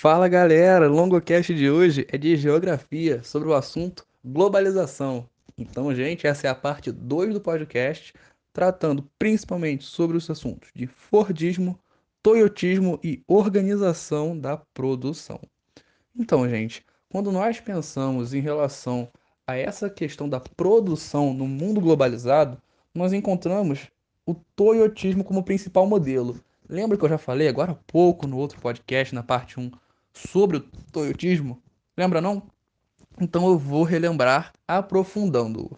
Fala galera, longocast de hoje é de geografia sobre o assunto globalização. Então, gente, essa é a parte 2 do podcast, tratando principalmente sobre os assuntos de Fordismo, Toyotismo e organização da produção. Então, gente, quando nós pensamos em relação a essa questão da produção no mundo globalizado, nós encontramos o Toyotismo como principal modelo. Lembra que eu já falei agora há pouco no outro podcast, na parte 1, sobre o Toyotismo? Lembra não? Então eu vou relembrar aprofundando-o.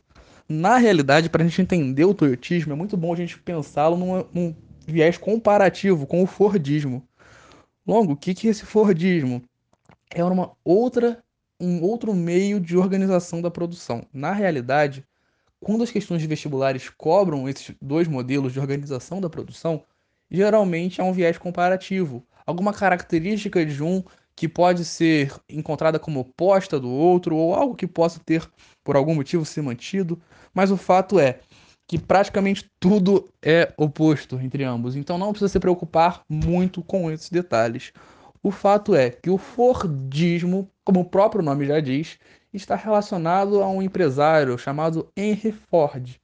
Na realidade, para a gente entender o Toyotismo, é muito bom a gente pensá-lo num, num viés comparativo com o Fordismo. Longo, o que, que é esse Fordismo? É uma outra, um outro meio de organização da produção. Na realidade, quando as questões de vestibulares cobram esses dois modelos de organização da produção, geralmente é um viés comparativo. Alguma característica de um que pode ser encontrada como oposta do outro, ou algo que possa ter, por algum motivo, ser mantido, mas o fato é que praticamente tudo é oposto entre ambos, então não precisa se preocupar muito com esses detalhes. O fato é que o Fordismo, como o próprio nome já diz, está relacionado a um empresário chamado Henry Ford.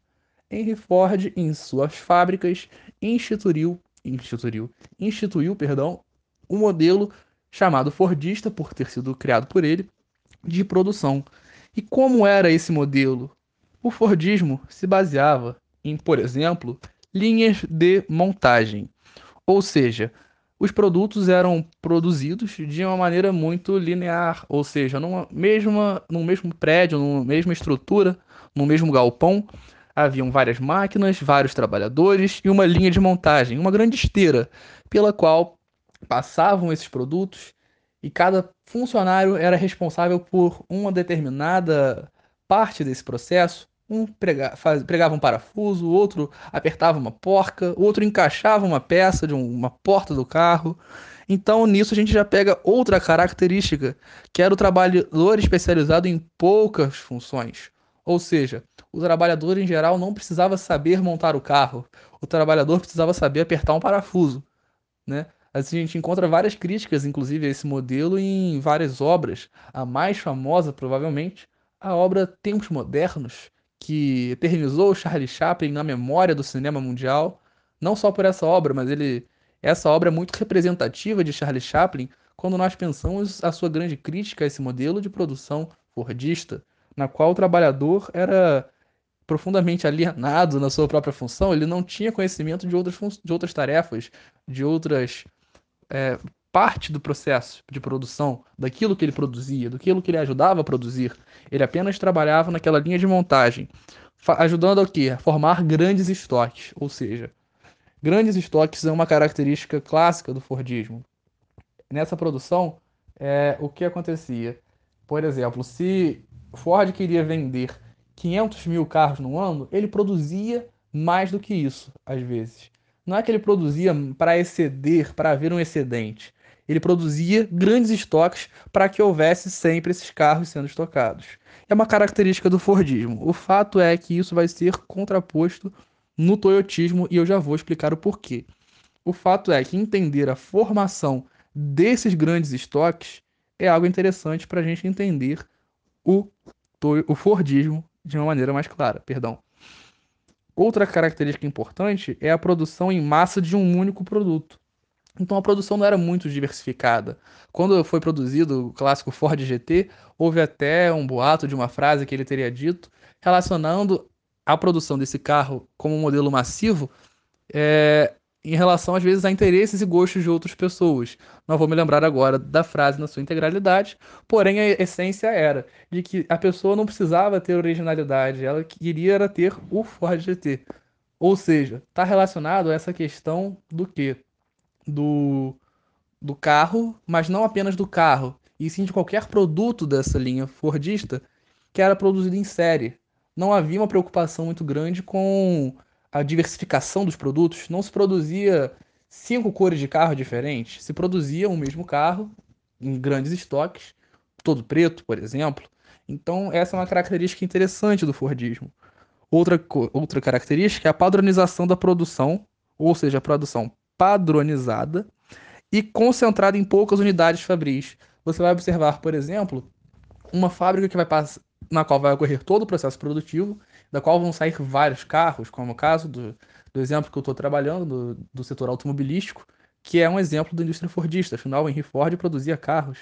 Henry Ford, em suas fábricas, instituiu instituiu, instituiu perdão, um modelo chamado Fordista, por ter sido criado por ele, de produção. E como era esse modelo? O Fordismo se baseava em, por exemplo, linhas de montagem. Ou seja, os produtos eram produzidos de uma maneira muito linear, ou seja, numa mesma, num mesmo prédio, numa mesma estrutura, no mesmo galpão, haviam várias máquinas, vários trabalhadores e uma linha de montagem, uma grande esteira, pela qual passavam esses produtos e cada funcionário era responsável por uma determinada parte desse processo. Um prega, faz, pregava um parafuso, o outro apertava uma porca, o outro encaixava uma peça de uma porta do carro. Então, nisso, a gente já pega outra característica, que era o trabalhador especializado em poucas funções. Ou seja, o trabalhador em geral não precisava saber montar o carro, o trabalhador precisava saber apertar um parafuso, né? Assim, a gente encontra várias críticas, inclusive, a esse modelo em várias obras. A mais famosa, provavelmente, a obra Tempos Modernos, que eternizou Charlie Chaplin na memória do cinema mundial. Não só por essa obra, mas ele essa obra é muito representativa de Charlie Chaplin quando nós pensamos a sua grande crítica a esse modelo de produção fordista na qual o trabalhador era profundamente alienado na sua própria função, ele não tinha conhecimento de outras, de outras tarefas, de outras é, parte do processo de produção, daquilo que ele produzia, daquilo que ele ajudava a produzir. Ele apenas trabalhava naquela linha de montagem, ajudando ao quê? A formar grandes estoques, ou seja, grandes estoques é uma característica clássica do Fordismo. Nessa produção, é, o que acontecia? Por exemplo, se Ford queria vender 500 mil carros no ano, ele produzia mais do que isso, às vezes. Não é que ele produzia para exceder, para haver um excedente. Ele produzia grandes estoques para que houvesse sempre esses carros sendo estocados. É uma característica do Fordismo. O fato é que isso vai ser contraposto no Toyotismo e eu já vou explicar o porquê. O fato é que entender a formação desses grandes estoques é algo interessante para a gente entender o, o Fordismo de uma maneira mais clara. Perdão. Outra característica importante é a produção em massa de um único produto. Então a produção não era muito diversificada. Quando foi produzido o clássico Ford GT, houve até um boato de uma frase que ele teria dito relacionando a produção desse carro como um modelo massivo é, em relação, às vezes, a interesses e gostos de outras pessoas. Não vou me lembrar agora da frase na sua integralidade, porém a essência era de que a pessoa não precisava ter originalidade, ela queria era ter o Ford GT. Ou seja, está relacionado a essa questão do que? Do, do carro, mas não apenas do carro, e sim de qualquer produto dessa linha Fordista que era produzido em série. Não havia uma preocupação muito grande com a diversificação dos produtos, não se produzia cinco cores de carro diferentes, se produzia um mesmo carro em grandes estoques, todo preto, por exemplo. Então, essa é uma característica interessante do Fordismo. Outra, outra característica é a padronização da produção, ou seja, a produção padronizada e concentrado em poucas unidades fabris. Você vai observar, por exemplo, uma fábrica que vai na qual vai ocorrer todo o processo produtivo, da qual vão sair vários carros, como o caso do, do exemplo que eu estou trabalhando, do, do setor automobilístico, que é um exemplo da indústria fordista. Afinal, Henry Ford produzia carros,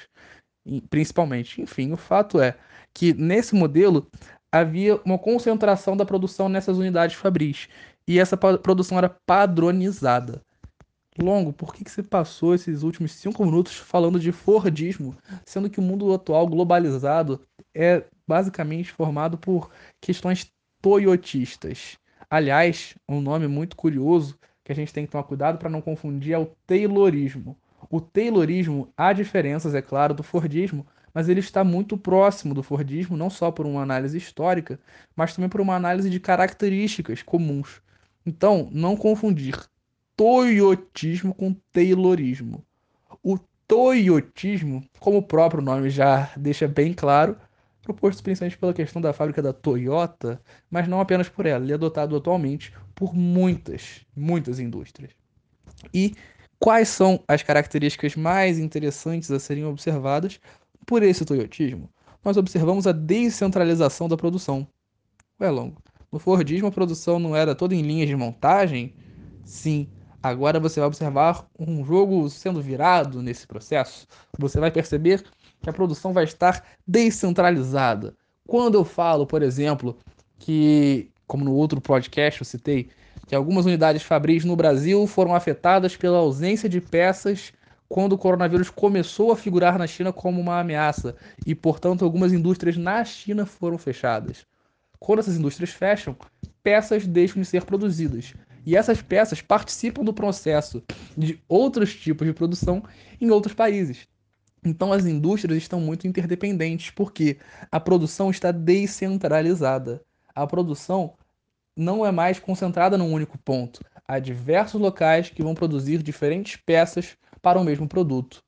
principalmente. Enfim, o fato é que nesse modelo havia uma concentração da produção nessas unidades fabris. E essa produção era padronizada. Longo, por que, que você passou esses últimos cinco minutos falando de Fordismo, sendo que o mundo atual globalizado é basicamente formado por questões toyotistas? Aliás, um nome muito curioso que a gente tem que tomar cuidado para não confundir é o Taylorismo. O Taylorismo há diferenças, é claro, do Fordismo, mas ele está muito próximo do Fordismo, não só por uma análise histórica, mas também por uma análise de características comuns. Então, não confundir toyotismo com taylorismo. O toyotismo, como o próprio nome já deixa bem claro, proposto principalmente pela questão da fábrica da Toyota, mas não apenas por ela, ele é adotado atualmente por muitas, muitas indústrias. E quais são as características mais interessantes a serem observadas por esse toyotismo? Nós observamos a descentralização da produção. Ué, longo. No Fordismo, a produção não era toda em linhas de montagem? Sim. Agora você vai observar um jogo sendo virado nesse processo. Você vai perceber que a produção vai estar descentralizada. Quando eu falo, por exemplo, que, como no outro podcast eu citei, que algumas unidades fabris no Brasil foram afetadas pela ausência de peças quando o coronavírus começou a figurar na China como uma ameaça e, portanto, algumas indústrias na China foram fechadas. Quando essas indústrias fecham, peças deixam de ser produzidas. E essas peças participam do processo de outros tipos de produção em outros países. Então as indústrias estão muito interdependentes, porque a produção está descentralizada. A produção não é mais concentrada num único ponto. Há diversos locais que vão produzir diferentes peças para o mesmo produto.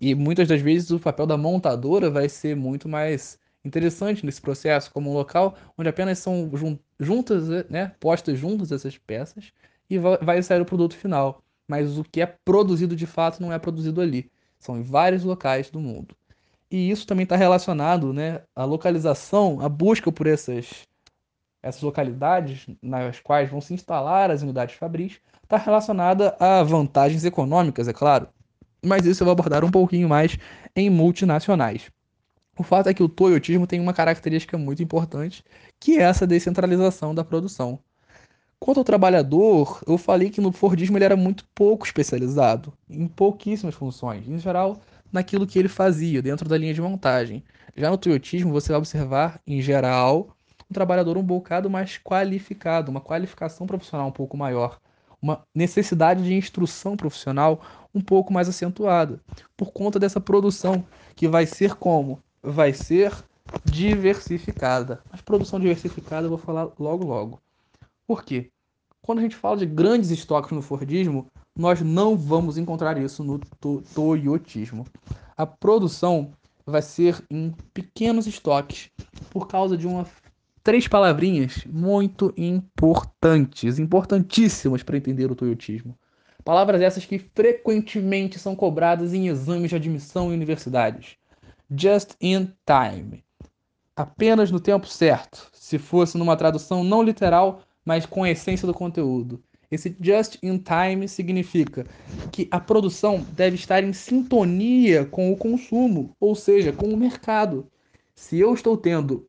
E muitas das vezes o papel da montadora vai ser muito mais interessante nesse processo, como um local onde apenas são juntas, né, postas juntas essas peças e vai sair o produto final. Mas o que é produzido de fato não é produzido ali. São em vários locais do mundo. E isso também está relacionado, né, à localização, a busca por essas, essas localidades nas quais vão se instalar as unidades fabris, está relacionada a vantagens econômicas, é claro. Mas isso eu vou abordar um pouquinho mais em multinacionais. O fato é que o toyotismo tem uma característica muito importante, que é essa descentralização da produção. Quanto ao trabalhador, eu falei que no Fordismo ele era muito pouco especializado, em pouquíssimas funções, em geral naquilo que ele fazia dentro da linha de montagem. Já no Toyotismo, você vai observar, em geral, um trabalhador um bocado mais qualificado, uma qualificação profissional um pouco maior, uma necessidade de instrução profissional um pouco mais acentuada, por conta dessa produção que vai ser como? Vai ser diversificada. Mas produção diversificada eu vou falar logo logo. Por quê? Quando a gente fala de grandes estoques no Fordismo, nós não vamos encontrar isso no to Toyotismo. A produção vai ser em pequenos estoques por causa de uma três palavrinhas muito importantes, importantíssimas para entender o Toyotismo. Palavras essas que frequentemente são cobradas em exames de admissão em universidades. Just in time. Apenas no tempo certo. Se fosse numa tradução não literal, mas com a essência do conteúdo. Esse just in time significa que a produção deve estar em sintonia com o consumo, ou seja, com o mercado. Se eu estou tendo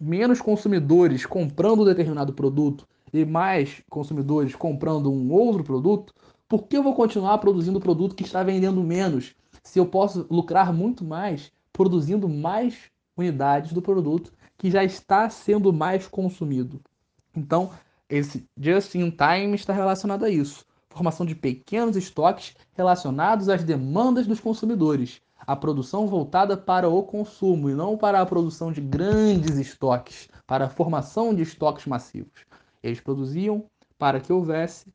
menos consumidores comprando determinado produto e mais consumidores comprando um outro produto, por que eu vou continuar produzindo o produto que está vendendo menos? Se eu posso lucrar muito mais produzindo mais unidades do produto que já está sendo mais consumido. Então, esse just in time está relacionado a isso. Formação de pequenos estoques relacionados às demandas dos consumidores. A produção voltada para o consumo e não para a produção de grandes estoques, para a formação de estoques massivos. Eles produziam para que houvesse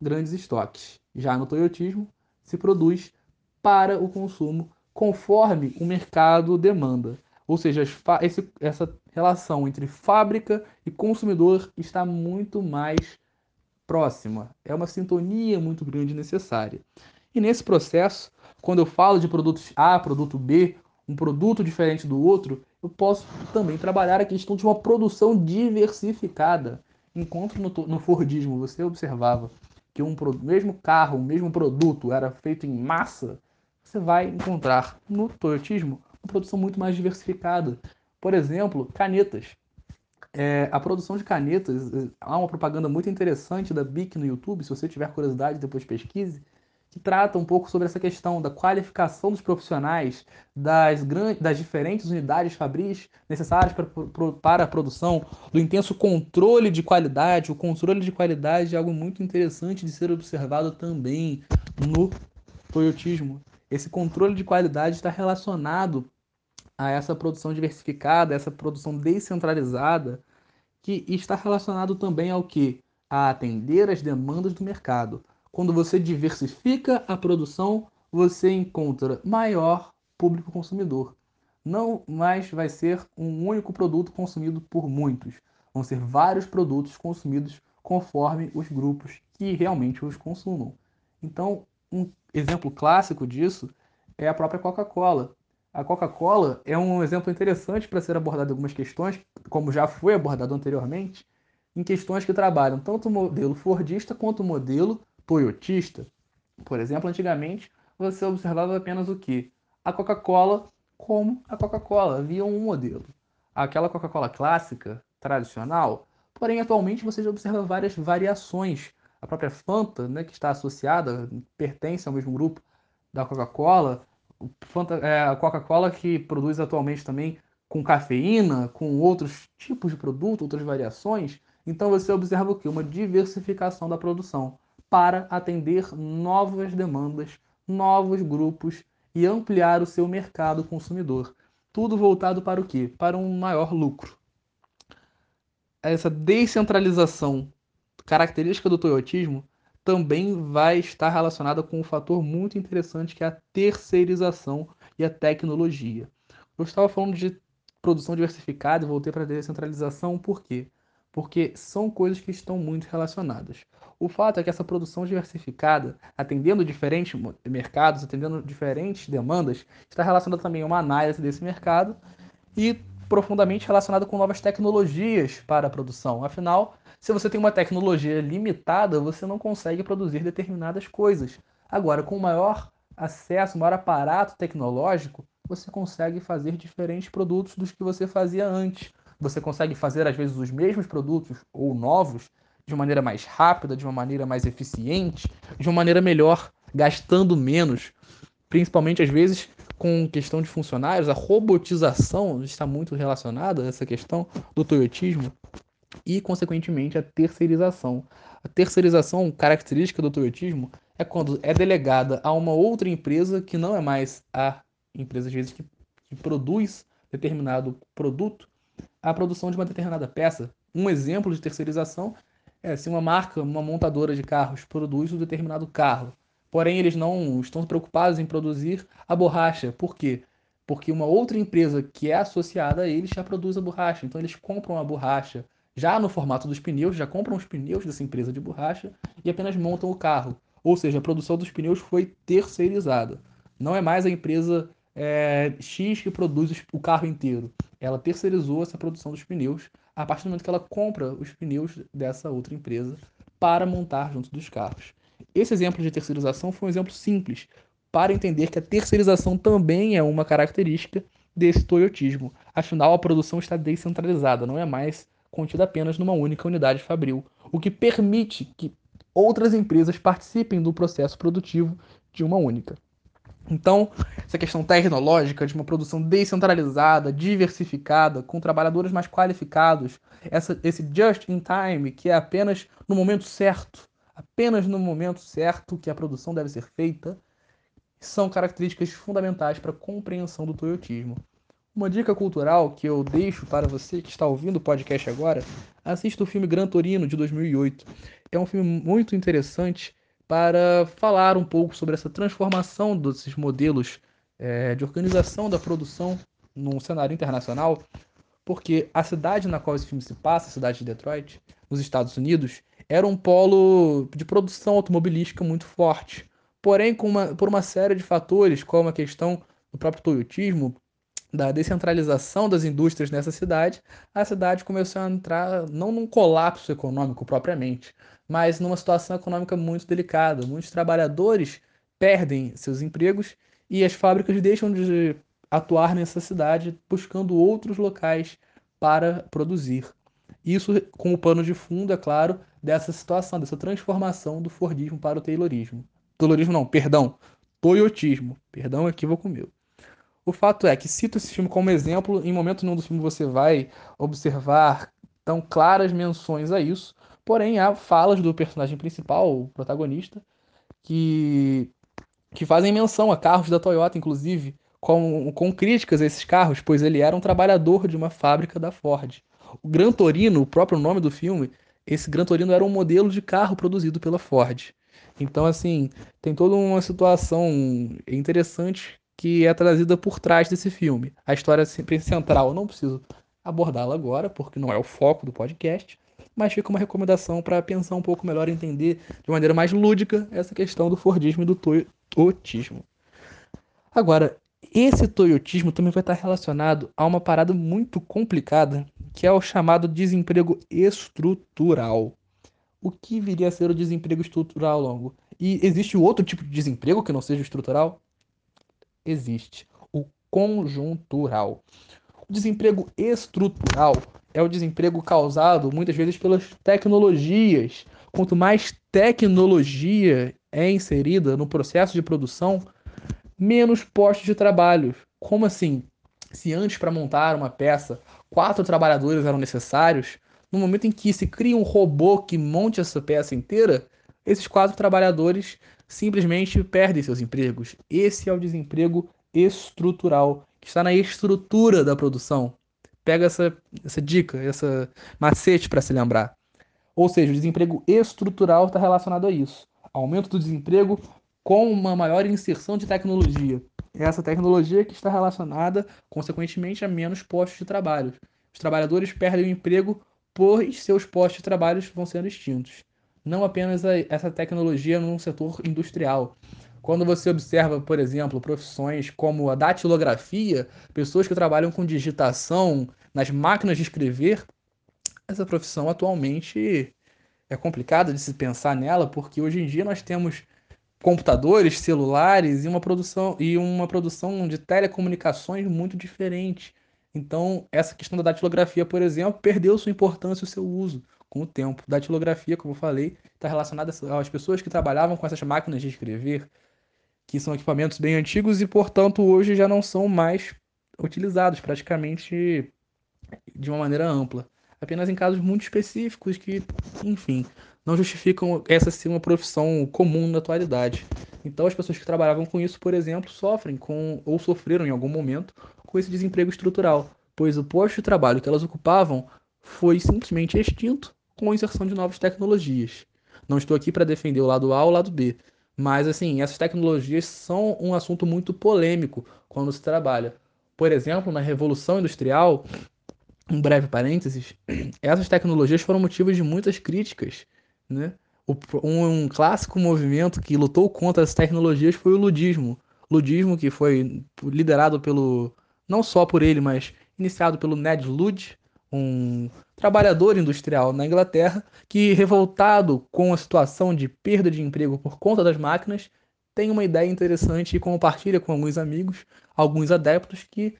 grandes estoques. Já no toyotismo, se produz para o consumo conforme o mercado demanda. Ou seja, esse, essa relação entre fábrica e consumidor está muito mais próxima. É uma sintonia muito grande necessária. E nesse processo, quando eu falo de produtos A, produto B, um produto diferente do outro, eu posso também trabalhar a questão de uma produção diversificada. Enquanto no, no Fordismo você observava que um mesmo carro, o mesmo produto era feito em massa, você vai encontrar no Toyotismo uma produção muito mais diversificada. Por exemplo, canetas. É, a produção de canetas, é, há uma propaganda muito interessante da BIC no YouTube, se você tiver curiosidade, depois pesquise, que trata um pouco sobre essa questão da qualificação dos profissionais, das, grandes, das diferentes unidades fabris necessárias para, para a produção, do intenso controle de qualidade. O controle de qualidade é algo muito interessante de ser observado também no toyotismo. Esse controle de qualidade está relacionado a essa produção diversificada, essa produção descentralizada, que está relacionado também ao que? A atender as demandas do mercado quando você diversifica a produção, você encontra maior público consumidor. Não mais vai ser um único produto consumido por muitos. Vão ser vários produtos consumidos conforme os grupos que realmente os consumam. Então, um exemplo clássico disso é a própria Coca-Cola. A Coca-Cola é um exemplo interessante para ser abordado algumas questões, como já foi abordado anteriormente, em questões que trabalham tanto o modelo fordista quanto o modelo toyotista, por exemplo, antigamente você observava apenas o que? A Coca-Cola como a Coca-Cola, havia um modelo. Aquela Coca-Cola clássica, tradicional, porém atualmente você já observa várias variações. A própria Fanta, né, que está associada, pertence ao mesmo grupo da Coca-Cola, a Coca-Cola que produz atualmente também com cafeína, com outros tipos de produto, outras variações. Então você observa o que? Uma diversificação da produção para atender novas demandas, novos grupos e ampliar o seu mercado consumidor. Tudo voltado para o quê? Para um maior lucro. Essa descentralização característica do toyotismo também vai estar relacionada com um fator muito interessante que é a terceirização e a tecnologia. Eu estava falando de produção diversificada e voltei para a descentralização, por quê? Porque são coisas que estão muito relacionadas. O fato é que essa produção diversificada, atendendo diferentes mercados, atendendo diferentes demandas, está relacionada também a uma análise desse mercado e profundamente relacionada com novas tecnologias para a produção. Afinal, se você tem uma tecnologia limitada, você não consegue produzir determinadas coisas. Agora, com maior acesso, maior aparato tecnológico, você consegue fazer diferentes produtos dos que você fazia antes. Você consegue fazer, às vezes, os mesmos produtos ou novos de maneira mais rápida, de uma maneira mais eficiente, de uma maneira melhor, gastando menos, principalmente às vezes com questão de funcionários, a robotização está muito relacionada a essa questão do toyotismo e, consequentemente, a terceirização. A terceirização, característica do toyotismo, é quando é delegada a uma outra empresa que não é mais a empresa, às vezes, que, que produz determinado produto, a produção de uma determinada peça. Um exemplo de terceirização é, se uma marca, uma montadora de carros produz um determinado carro, porém eles não estão preocupados em produzir a borracha. Por quê? Porque uma outra empresa que é associada a eles já produz a borracha. Então eles compram a borracha já no formato dos pneus, já compram os pneus dessa empresa de borracha e apenas montam o carro. Ou seja, a produção dos pneus foi terceirizada. Não é mais a empresa é, X que produz o carro inteiro. Ela terceirizou essa produção dos pneus a partir do momento que ela compra os pneus dessa outra empresa para montar junto dos carros. Esse exemplo de terceirização foi um exemplo simples para entender que a terceirização também é uma característica desse toyotismo. Afinal, a produção está descentralizada, não é mais contida apenas numa única unidade fabril, o que permite que outras empresas participem do processo produtivo de uma única. Então, essa questão tecnológica de uma produção descentralizada, diversificada, com trabalhadores mais qualificados, essa, esse just in time, que é apenas no momento certo, apenas no momento certo que a produção deve ser feita, são características fundamentais para a compreensão do toyotismo. Uma dica cultural que eu deixo para você que está ouvindo o podcast agora, assista o filme Gran Torino de 2008. É um filme muito interessante para falar um pouco sobre essa transformação desses modelos é, de organização da produção num cenário internacional, porque a cidade na qual esse filme se passa, a cidade de Detroit, nos Estados Unidos, era um polo de produção automobilística muito forte. Porém, uma, por uma série de fatores, como a questão do próprio toyotismo, da descentralização das indústrias nessa cidade, a cidade começou a entrar não num colapso econômico propriamente, mas numa situação econômica muito delicada. Muitos trabalhadores perdem seus empregos e as fábricas deixam de atuar nessa cidade buscando outros locais para produzir. Isso com o pano de fundo, é claro, dessa situação, dessa transformação do Fordismo para o Taylorismo. Taylorismo não, perdão, Toyotismo. Perdão, equívoco meu. O fato é que cito esse filme como exemplo, em momento nenhum do filme você vai observar tão claras menções a isso, porém há falas do personagem principal, o protagonista, que, que fazem menção a carros da Toyota, inclusive, com, com críticas a esses carros, pois ele era um trabalhador de uma fábrica da Ford. O Gran Torino, o próprio nome do filme, esse Gran Torino era um modelo de carro produzido pela Ford. Então, assim, tem toda uma situação interessante que é trazida por trás desse filme. A história central eu não preciso abordá-la agora, porque não é o foco do podcast, mas fica uma recomendação para pensar um pouco melhor, entender de maneira mais lúdica essa questão do Fordismo e do Toyotismo. Agora, esse Toyotismo também vai estar relacionado a uma parada muito complicada, que é o chamado desemprego estrutural. O que viria a ser o desemprego estrutural longo? E existe outro tipo de desemprego que não seja estrutural? Existe, o conjuntural. O desemprego estrutural é o desemprego causado muitas vezes pelas tecnologias. Quanto mais tecnologia é inserida no processo de produção, menos postos de trabalho. Como assim? Se antes para montar uma peça quatro trabalhadores eram necessários, no momento em que se cria um robô que monte essa peça inteira, esses quatro trabalhadores simplesmente perdem seus empregos. Esse é o desemprego estrutural, que está na estrutura da produção. Pega essa, essa dica, essa macete para se lembrar. Ou seja, o desemprego estrutural está relacionado a isso. Aumento do desemprego com uma maior inserção de tecnologia. Essa tecnologia que está relacionada, consequentemente, a menos postos de trabalho. Os trabalhadores perdem o emprego, pois seus postos de trabalho vão sendo extintos não apenas a, essa tecnologia no setor industrial. Quando você observa, por exemplo, profissões como a datilografia, pessoas que trabalham com digitação nas máquinas de escrever, essa profissão atualmente é complicado de se pensar nela, porque hoje em dia nós temos computadores, celulares e uma produção e uma produção de telecomunicações muito diferente. Então, essa questão da datilografia, por exemplo, perdeu sua importância e o seu uso com o tempo. Datilografia, como eu falei, está relacionada às pessoas que trabalhavam com essas máquinas de escrever, que são equipamentos bem antigos e, portanto, hoje já não são mais utilizados praticamente de uma maneira ampla. Apenas em casos muito específicos que, enfim, não justificam essa ser uma profissão comum na atualidade. Então, as pessoas que trabalhavam com isso, por exemplo, sofrem com ou sofreram em algum momento com esse desemprego estrutural, pois o posto de trabalho que elas ocupavam foi simplesmente extinto com a inserção de novas tecnologias. Não estou aqui para defender o lado A ou o lado B, mas assim, essas tecnologias são um assunto muito polêmico quando se trabalha. Por exemplo, na Revolução Industrial, um breve parênteses, essas tecnologias foram motivos de muitas críticas, né? Um, clássico movimento que lutou contra as tecnologias foi o ludismo. Ludismo que foi liderado pelo não só por ele, mas iniciado pelo Ned Ludd, um trabalhador industrial na Inglaterra que, revoltado com a situação de perda de emprego por conta das máquinas, tem uma ideia interessante e compartilha com alguns amigos, alguns adeptos que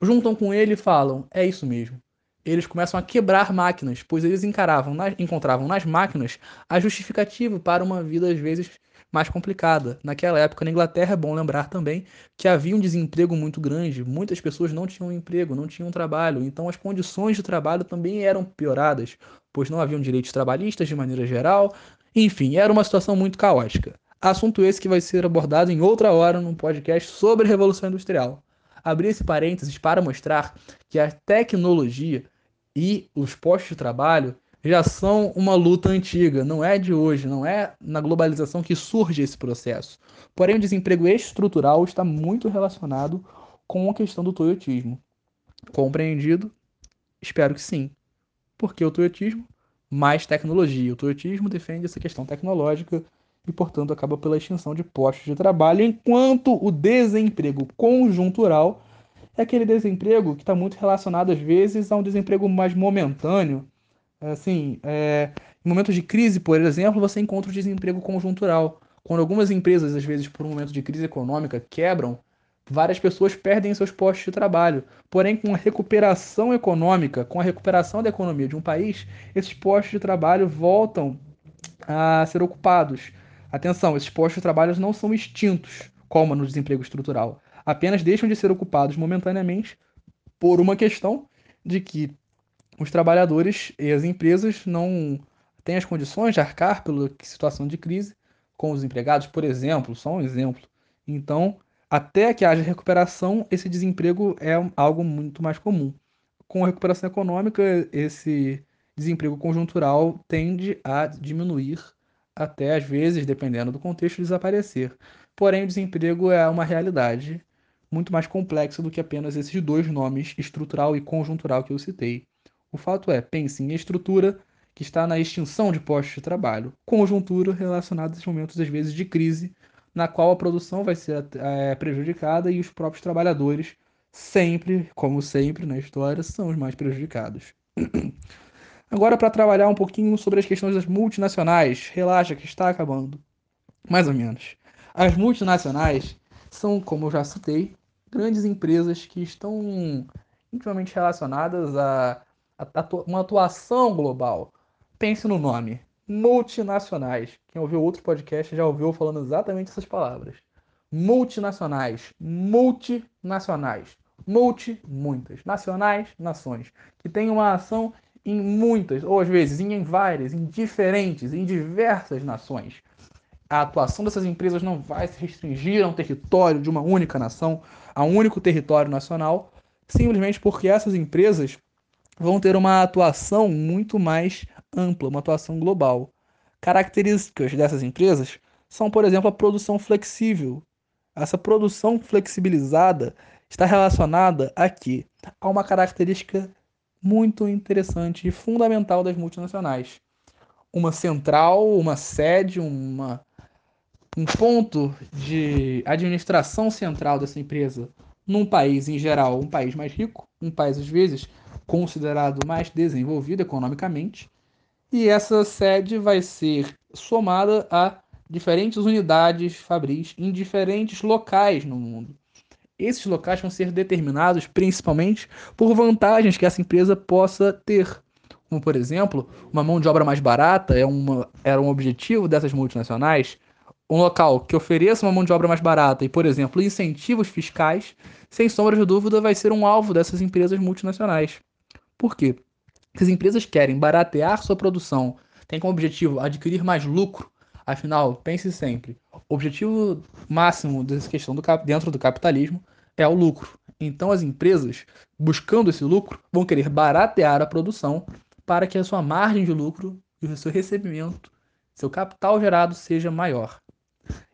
juntam com ele e falam: é isso mesmo. Eles começam a quebrar máquinas, pois eles encaravam, encontravam nas máquinas a justificativa para uma vida às vezes mais complicada. Naquela época, na Inglaterra, é bom lembrar também que havia um desemprego muito grande, muitas pessoas não tinham emprego, não tinham trabalho, então as condições de trabalho também eram pioradas, pois não haviam direitos trabalhistas de maneira geral, enfim, era uma situação muito caótica. Assunto esse que vai ser abordado em outra hora num podcast sobre Revolução Industrial. Abri esse parênteses para mostrar que a tecnologia e os postos de trabalho já são uma luta antiga, não é de hoje, não é na globalização que surge esse processo. Porém, o desemprego estrutural está muito relacionado com a questão do toyotismo. Compreendido? Espero que sim. Porque o toyotismo, mais tecnologia. O toyotismo defende essa questão tecnológica e, portanto, acaba pela extinção de postos de trabalho, enquanto o desemprego conjuntural é aquele desemprego que está muito relacionado, às vezes, a um desemprego mais momentâneo. Assim, é, em momentos de crise, por exemplo, você encontra o desemprego conjuntural. Quando algumas empresas, às vezes, por um momento de crise econômica, quebram, várias pessoas perdem seus postos de trabalho. Porém, com a recuperação econômica, com a recuperação da economia de um país, esses postos de trabalho voltam a ser ocupados. Atenção, esses postos de trabalho não são extintos, como no desemprego estrutural. Apenas deixam de ser ocupados momentaneamente por uma questão de que os trabalhadores e as empresas não têm as condições de arcar pela situação de crise com os empregados, por exemplo, só um exemplo. Então, até que haja recuperação, esse desemprego é algo muito mais comum. Com a recuperação econômica, esse desemprego conjuntural tende a diminuir até às vezes, dependendo do contexto, desaparecer. Porém, o desemprego é uma realidade muito mais complexa do que apenas esses dois nomes, estrutural e conjuntural, que eu citei. O fato é, pense em estrutura, que está na extinção de postos de trabalho, conjuntura relacionada a momentos, às vezes, de crise, na qual a produção vai ser é, prejudicada e os próprios trabalhadores, sempre, como sempre na história, são os mais prejudicados. Agora, para trabalhar um pouquinho sobre as questões das multinacionais, relaxa que está acabando. Mais ou menos. As multinacionais são, como eu já citei, grandes empresas que estão intimamente relacionadas a, uma atuação global. Pense no nome: multinacionais. Quem ouviu outro podcast já ouviu falando exatamente essas palavras. Multinacionais, multinacionais, multi, muitas, nacionais, nações, que têm uma ação em muitas, ou às vezes em várias, em diferentes, em diversas nações. A atuação dessas empresas não vai se restringir a um território de uma única nação, a um único território nacional, simplesmente porque essas empresas vão ter uma atuação muito mais ampla, uma atuação global. Características dessas empresas são, por exemplo, a produção flexível. Essa produção flexibilizada está relacionada aqui a uma característica muito interessante e fundamental das multinacionais. Uma central, uma sede, uma, um ponto de administração central dessa empresa num país em geral, um país mais rico, um país às vezes considerado mais desenvolvido economicamente, e essa sede vai ser somada a diferentes unidades fabris em diferentes locais no mundo esses locais vão ser determinados principalmente por vantagens que essa empresa possa ter. Como, por exemplo, uma mão de obra mais barata é uma, era um objetivo dessas multinacionais. Um local que ofereça uma mão de obra mais barata e, por exemplo, incentivos fiscais, sem sombra de dúvida, vai ser um alvo dessas empresas multinacionais. Por quê? Se as empresas querem baratear sua produção, têm como objetivo adquirir mais lucro, afinal, pense sempre, o objetivo máximo dessa questão do, dentro do capitalismo é o lucro. Então as empresas, buscando esse lucro, vão querer baratear a produção para que a sua margem de lucro e o seu recebimento, seu capital gerado seja maior.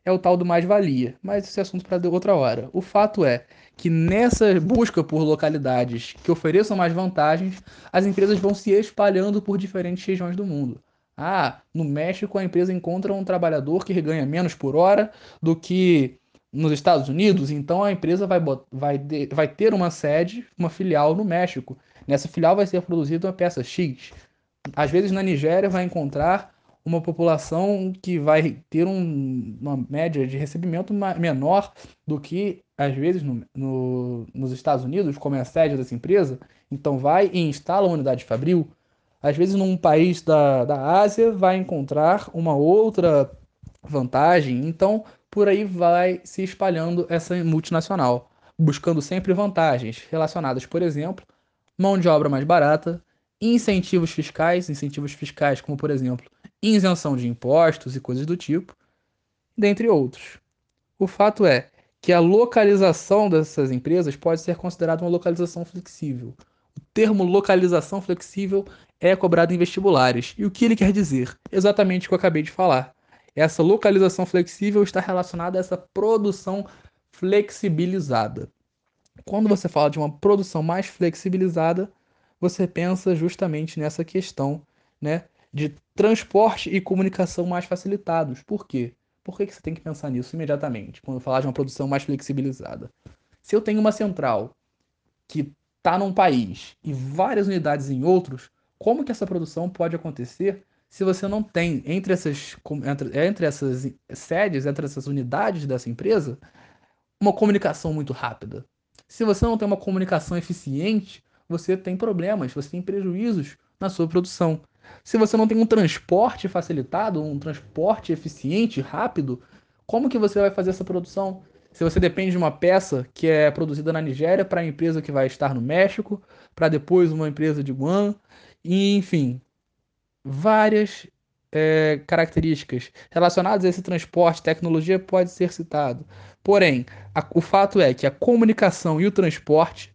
É o tal do mais-valia, mas esse assunto para outra hora. O fato é que nessa busca por localidades que ofereçam mais vantagens, as empresas vão se espalhando por diferentes regiões do mundo. Ah, no México a empresa encontra um trabalhador que ganha menos por hora do que nos Estados Unidos, então a empresa vai, vai, vai ter uma sede, uma filial no México. Nessa filial vai ser produzida uma peça X. Às vezes na Nigéria vai encontrar uma população que vai ter um, uma média de recebimento menor do que, às vezes, no, no, nos Estados Unidos, como é a sede dessa empresa. Então vai e instala uma unidade fabril. Às vezes, num país da, da Ásia, vai encontrar uma outra vantagem. Então, por aí vai se espalhando essa multinacional, buscando sempre vantagens relacionadas, por exemplo, mão de obra mais barata, incentivos fiscais, incentivos fiscais como, por exemplo, isenção de impostos e coisas do tipo, dentre outros. O fato é que a localização dessas empresas pode ser considerada uma localização flexível. O termo localização flexível é cobrado em vestibulares. E o que ele quer dizer? Exatamente o que eu acabei de falar. Essa localização flexível está relacionada a essa produção flexibilizada. Quando você fala de uma produção mais flexibilizada, você pensa justamente nessa questão né, de transporte e comunicação mais facilitados. Por quê? Por que, que você tem que pensar nisso imediatamente, quando falar de uma produção mais flexibilizada? Se eu tenho uma central que está num país e várias unidades em outros, como que essa produção pode acontecer se você não tem entre essas, entre, entre essas sedes, entre essas unidades dessa empresa, uma comunicação muito rápida? Se você não tem uma comunicação eficiente, você tem problemas, você tem prejuízos na sua produção. Se você não tem um transporte facilitado, um transporte eficiente, rápido, como que você vai fazer essa produção? Se você depende de uma peça que é produzida na Nigéria para a empresa que vai estar no México, para depois uma empresa de Guam, enfim, várias é, características relacionadas a esse transporte, tecnologia pode ser citado. Porém, a, o fato é que a comunicação e o transporte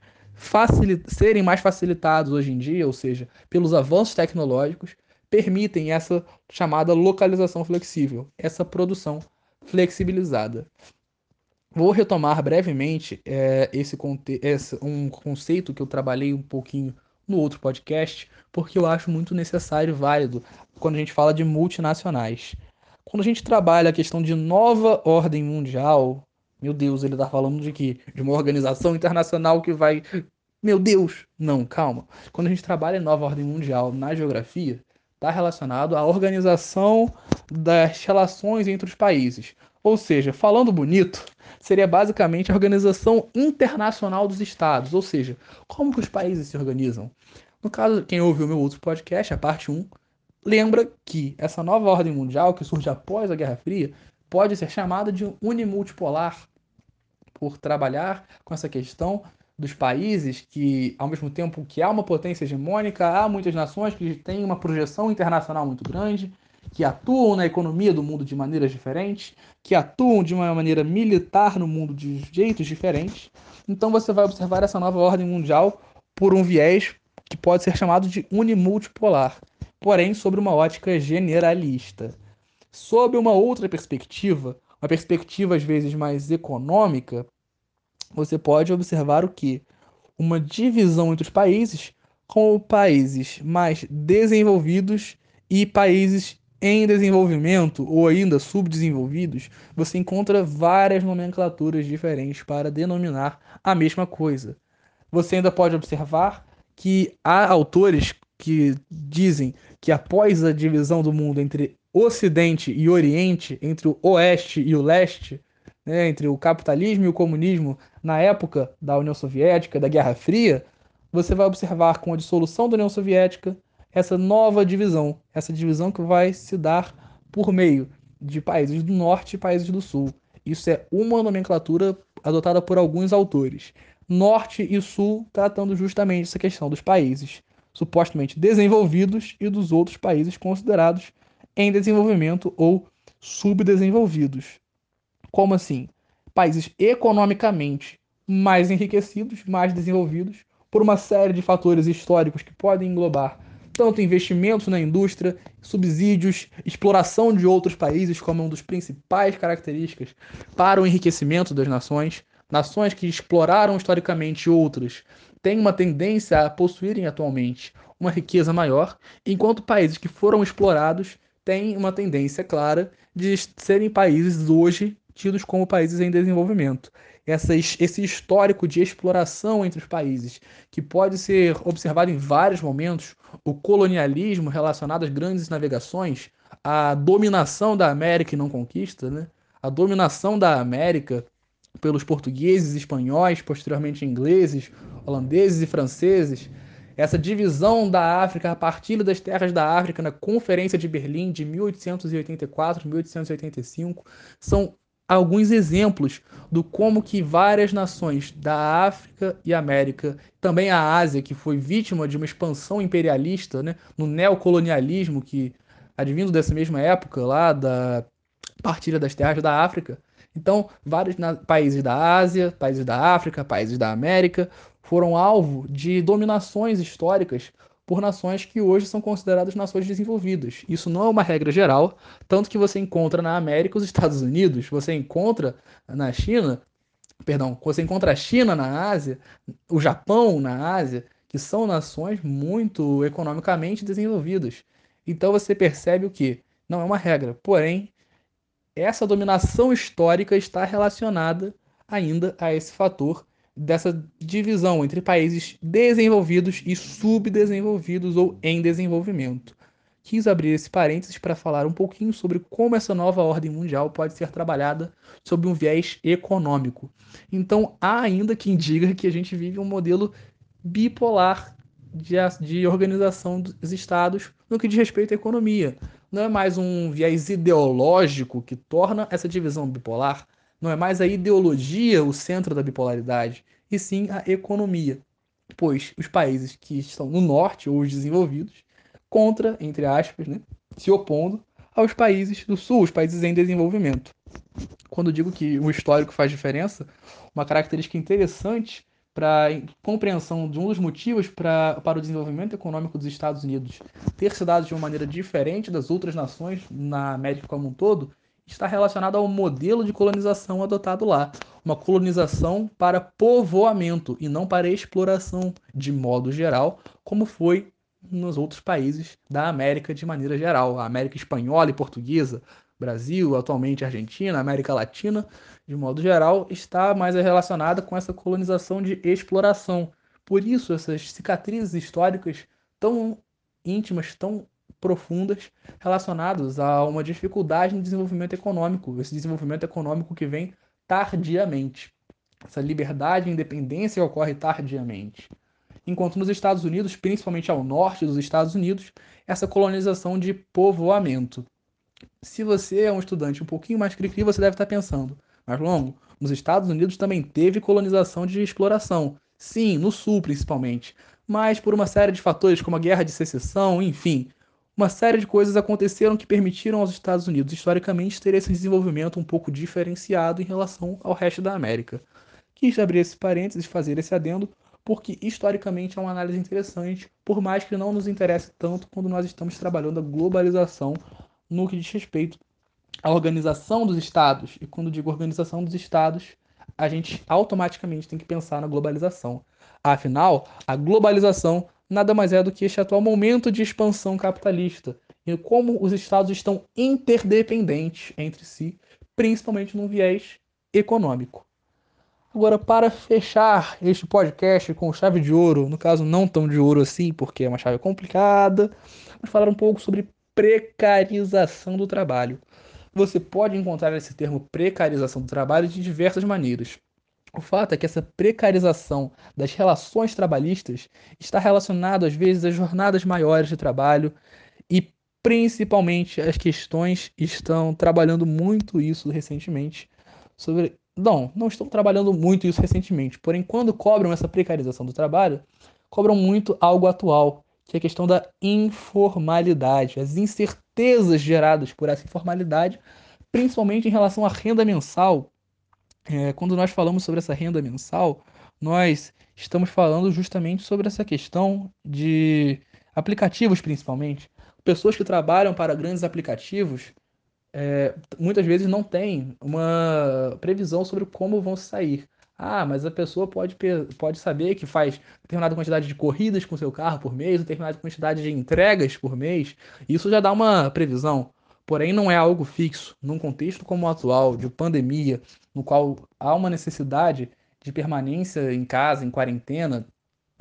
serem mais facilitados hoje em dia, ou seja, pelos avanços tecnológicos, permitem essa chamada localização flexível, essa produção flexibilizada. Vou retomar brevemente é, esse, esse, um conceito que eu trabalhei um pouquinho no outro podcast, porque eu acho muito necessário e válido quando a gente fala de multinacionais. Quando a gente trabalha a questão de nova ordem mundial, meu Deus, ele está falando de que de uma organização internacional que vai meu Deus! Não, calma. Quando a gente trabalha em nova ordem mundial na geografia, está relacionado à organização das relações entre os países. Ou seja, falando bonito, seria basicamente a organização internacional dos estados, ou seja, como que os países se organizam. No caso, quem ouviu meu outro podcast, a parte 1, lembra que essa nova ordem mundial que surge após a Guerra Fria pode ser chamada de unimultipolar por trabalhar com essa questão dos países que, ao mesmo tempo que há uma potência hegemônica, há muitas nações que têm uma projeção internacional muito grande, que atuam na economia do mundo de maneiras diferentes, que atuam de uma maneira militar no mundo de jeitos diferentes. Então você vai observar essa nova ordem mundial por um viés que pode ser chamado de unimultipolar, porém sobre uma ótica generalista. Sob uma outra perspectiva, uma perspectiva às vezes mais econômica, você pode observar o que? Uma divisão entre os países, com países mais desenvolvidos e países em desenvolvimento ou ainda subdesenvolvidos, você encontra várias nomenclaturas diferentes para denominar a mesma coisa. Você ainda pode observar que há autores que dizem que após a divisão do mundo entre Ocidente e Oriente, entre o Oeste e o Leste, né, entre o capitalismo e o comunismo na época da União Soviética, da Guerra Fria, você vai observar com a dissolução da União Soviética essa nova divisão, essa divisão que vai se dar por meio de países do norte e países do sul. Isso é uma nomenclatura adotada por alguns autores. Norte e sul tratando justamente essa questão dos países supostamente desenvolvidos e dos outros países considerados em desenvolvimento ou subdesenvolvidos. Como assim? Países economicamente mais enriquecidos, mais desenvolvidos, por uma série de fatores históricos que podem englobar tanto investimentos na indústria, subsídios, exploração de outros países como uma das principais características para o enriquecimento das nações. Nações que exploraram historicamente outras têm uma tendência a possuírem atualmente uma riqueza maior, enquanto países que foram explorados têm uma tendência clara de serem países hoje tidos como países em desenvolvimento. Essa, esse histórico de exploração entre os países, que pode ser observado em vários momentos, o colonialismo relacionado às grandes navegações, a dominação da América e não conquista, né? a dominação da América pelos portugueses, espanhóis, posteriormente ingleses, holandeses e franceses, essa divisão da África, a partir das terras da África na Conferência de Berlim de 1884-1885, são alguns exemplos do como que várias nações da África e América, também a Ásia, que foi vítima de uma expansão imperialista, né, no neocolonialismo que advindo dessa mesma época lá da partilha das terras da África. Então, vários países da Ásia, países da África, países da América foram alvo de dominações históricas por nações que hoje são consideradas nações desenvolvidas. Isso não é uma regra geral, tanto que você encontra na América os Estados Unidos, você encontra na China, perdão, você encontra a China na Ásia, o Japão na Ásia, que são nações muito economicamente desenvolvidas. Então você percebe o que não é uma regra, porém essa dominação histórica está relacionada ainda a esse fator dessa divisão entre países desenvolvidos e subdesenvolvidos ou em desenvolvimento. Quis abrir esse parênteses para falar um pouquinho sobre como essa nova ordem mundial pode ser trabalhada sob um viés econômico. Então, há ainda quem diga que a gente vive um modelo bipolar de, de organização dos estados no que diz respeito à economia. Não é mais um viés ideológico que torna essa divisão bipolar, não é mais a ideologia o centro da bipolaridade, e sim a economia. Pois os países que estão no norte, ou os desenvolvidos, contra, entre aspas, né, se opondo aos países do sul, os países em desenvolvimento. Quando digo que o histórico faz diferença, uma característica interessante para compreensão de um dos motivos pra, para o desenvolvimento econômico dos Estados Unidos ter se dado de uma maneira diferente das outras nações na América como um todo, está relacionado ao modelo de colonização adotado lá. Uma colonização para povoamento e não para exploração, de modo geral, como foi nos outros países da América de maneira geral. A América espanhola e portuguesa, Brasil, atualmente Argentina, América Latina, de modo geral, está mais relacionada com essa colonização de exploração. Por isso, essas cicatrizes históricas tão íntimas, tão profundas, relacionadas a uma dificuldade no desenvolvimento econômico, esse desenvolvimento econômico que vem tardiamente. Essa liberdade e independência ocorre tardiamente. Enquanto nos Estados Unidos, principalmente ao norte dos Estados Unidos, essa colonização de povoamento. Se você é um estudante um pouquinho mais cri-cri, você deve estar pensando, mais longo, nos Estados Unidos também teve colonização de exploração. Sim, no sul principalmente. Mas por uma série de fatores como a guerra de secessão, enfim, uma série de coisas aconteceram que permitiram aos Estados Unidos, historicamente, ter esse desenvolvimento um pouco diferenciado em relação ao resto da América. Quis abrir esse parênteses e fazer esse adendo, porque historicamente é uma análise interessante, por mais que não nos interesse tanto quando nós estamos trabalhando a globalização no que diz respeito à organização dos estados. E quando digo organização dos estados, a gente automaticamente tem que pensar na globalização. Afinal, a globalização nada mais é do que este atual momento de expansão capitalista e como os estados estão interdependentes entre si, principalmente no viés econômico. Agora, para fechar este podcast com chave de ouro, no caso não tão de ouro assim, porque é uma chave complicada, vamos falar um pouco sobre precarização do trabalho. Você pode encontrar esse termo precarização do trabalho de diversas maneiras. O fato é que essa precarização das relações trabalhistas está relacionado às vezes às jornadas maiores de trabalho e principalmente as questões estão trabalhando muito isso recentemente sobre não, não estão trabalhando muito isso recentemente, porém quando cobram essa precarização do trabalho, cobram muito algo atual, que é a questão da informalidade, as incertezas geradas por essa informalidade, principalmente em relação à renda mensal. É, quando nós falamos sobre essa renda mensal, nós estamos falando justamente sobre essa questão de aplicativos, principalmente. Pessoas que trabalham para grandes aplicativos é, muitas vezes não têm uma previsão sobre como vão sair. Ah, mas a pessoa pode, pode saber que faz determinada quantidade de corridas com seu carro por mês, determinada quantidade de entregas por mês. Isso já dá uma previsão. Porém, não é algo fixo. Num contexto como o atual, de pandemia, no qual há uma necessidade de permanência em casa, em quarentena,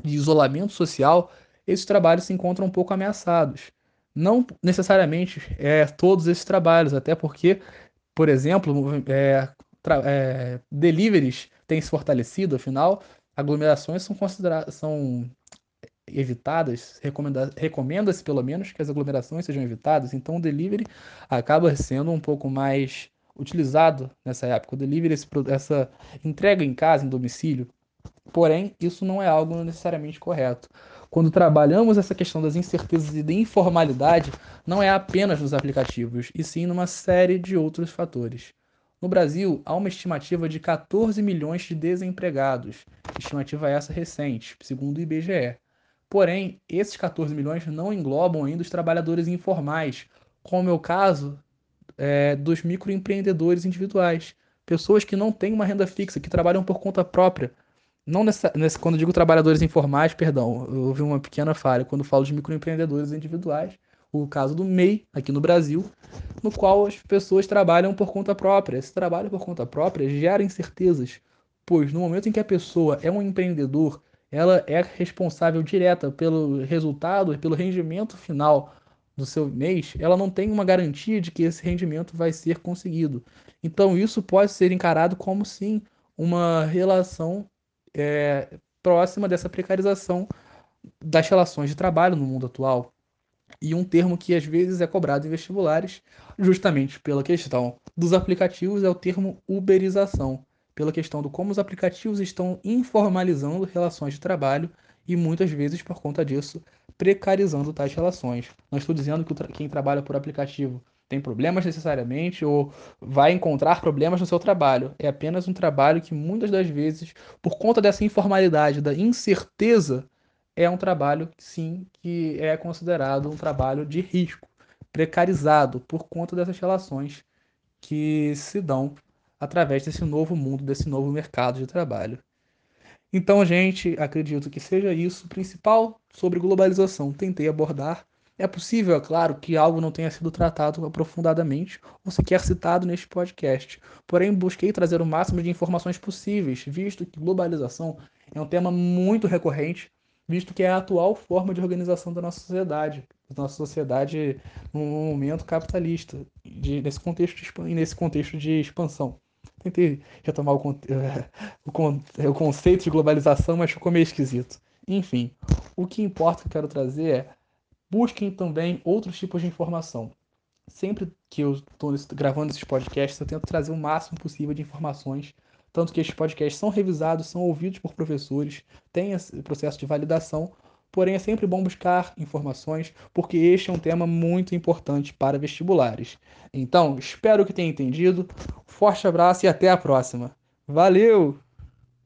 de isolamento social, esses trabalhos se encontram um pouco ameaçados. Não necessariamente é, todos esses trabalhos, até porque, por exemplo, é, é, deliveries tem se fortalecido, afinal, aglomerações são consideradas são evitadas, recomenda-se pelo menos que as aglomerações sejam evitadas, então o delivery acaba sendo um pouco mais utilizado nessa época. O delivery, essa entrega em casa, em domicílio, porém, isso não é algo necessariamente correto. Quando trabalhamos essa questão das incertezas e da informalidade, não é apenas nos aplicativos, e sim numa série de outros fatores. No Brasil, há uma estimativa de 14 milhões de desempregados, estimativa essa recente, segundo o IBGE. Porém, esses 14 milhões não englobam ainda os trabalhadores informais, como é o caso é, dos microempreendedores individuais, pessoas que não têm uma renda fixa, que trabalham por conta própria. Não nessa, nessa, quando digo trabalhadores informais, perdão, houve uma pequena falha. Quando falo de microempreendedores individuais, o caso do MEI aqui no Brasil, no qual as pessoas trabalham por conta própria. Esse trabalho por conta própria gera incertezas, pois no momento em que a pessoa é um empreendedor, ela é responsável direta pelo resultado e pelo rendimento final do seu mês, ela não tem uma garantia de que esse rendimento vai ser conseguido. Então, isso pode ser encarado como sim uma relação é, próxima dessa precarização das relações de trabalho no mundo atual. E um termo que às vezes é cobrado em vestibulares, justamente pela questão dos aplicativos, é o termo uberização, pela questão do como os aplicativos estão informalizando relações de trabalho e muitas vezes por conta disso precarizando tais relações. Não estou dizendo que quem trabalha por aplicativo tem problemas necessariamente ou vai encontrar problemas no seu trabalho. É apenas um trabalho que muitas das vezes, por conta dessa informalidade, da incerteza, é um trabalho, sim, que é considerado um trabalho de risco, precarizado por conta dessas relações que se dão através desse novo mundo, desse novo mercado de trabalho. Então, gente, acredito que seja isso o principal sobre globalização. Tentei abordar. É possível, é claro, que algo não tenha sido tratado aprofundadamente ou sequer citado neste podcast. Porém, busquei trazer o máximo de informações possíveis, visto que globalização é um tema muito recorrente, visto que é a atual forma de organização da nossa sociedade, da nossa sociedade num momento capitalista, de, nesse, contexto de, nesse contexto de expansão. Tentei retomar o, o, o conceito de globalização, mas ficou meio esquisito. Enfim, o que importa que eu quero trazer é busquem também outros tipos de informação. Sempre que eu estou gravando esses podcasts, eu tento trazer o máximo possível de informações, tanto que esses podcasts são revisados, são ouvidos por professores, tem esse processo de validação, porém é sempre bom buscar informações, porque este é um tema muito importante para vestibulares. Então, espero que tenha entendido. Forte abraço e até a próxima. Valeu!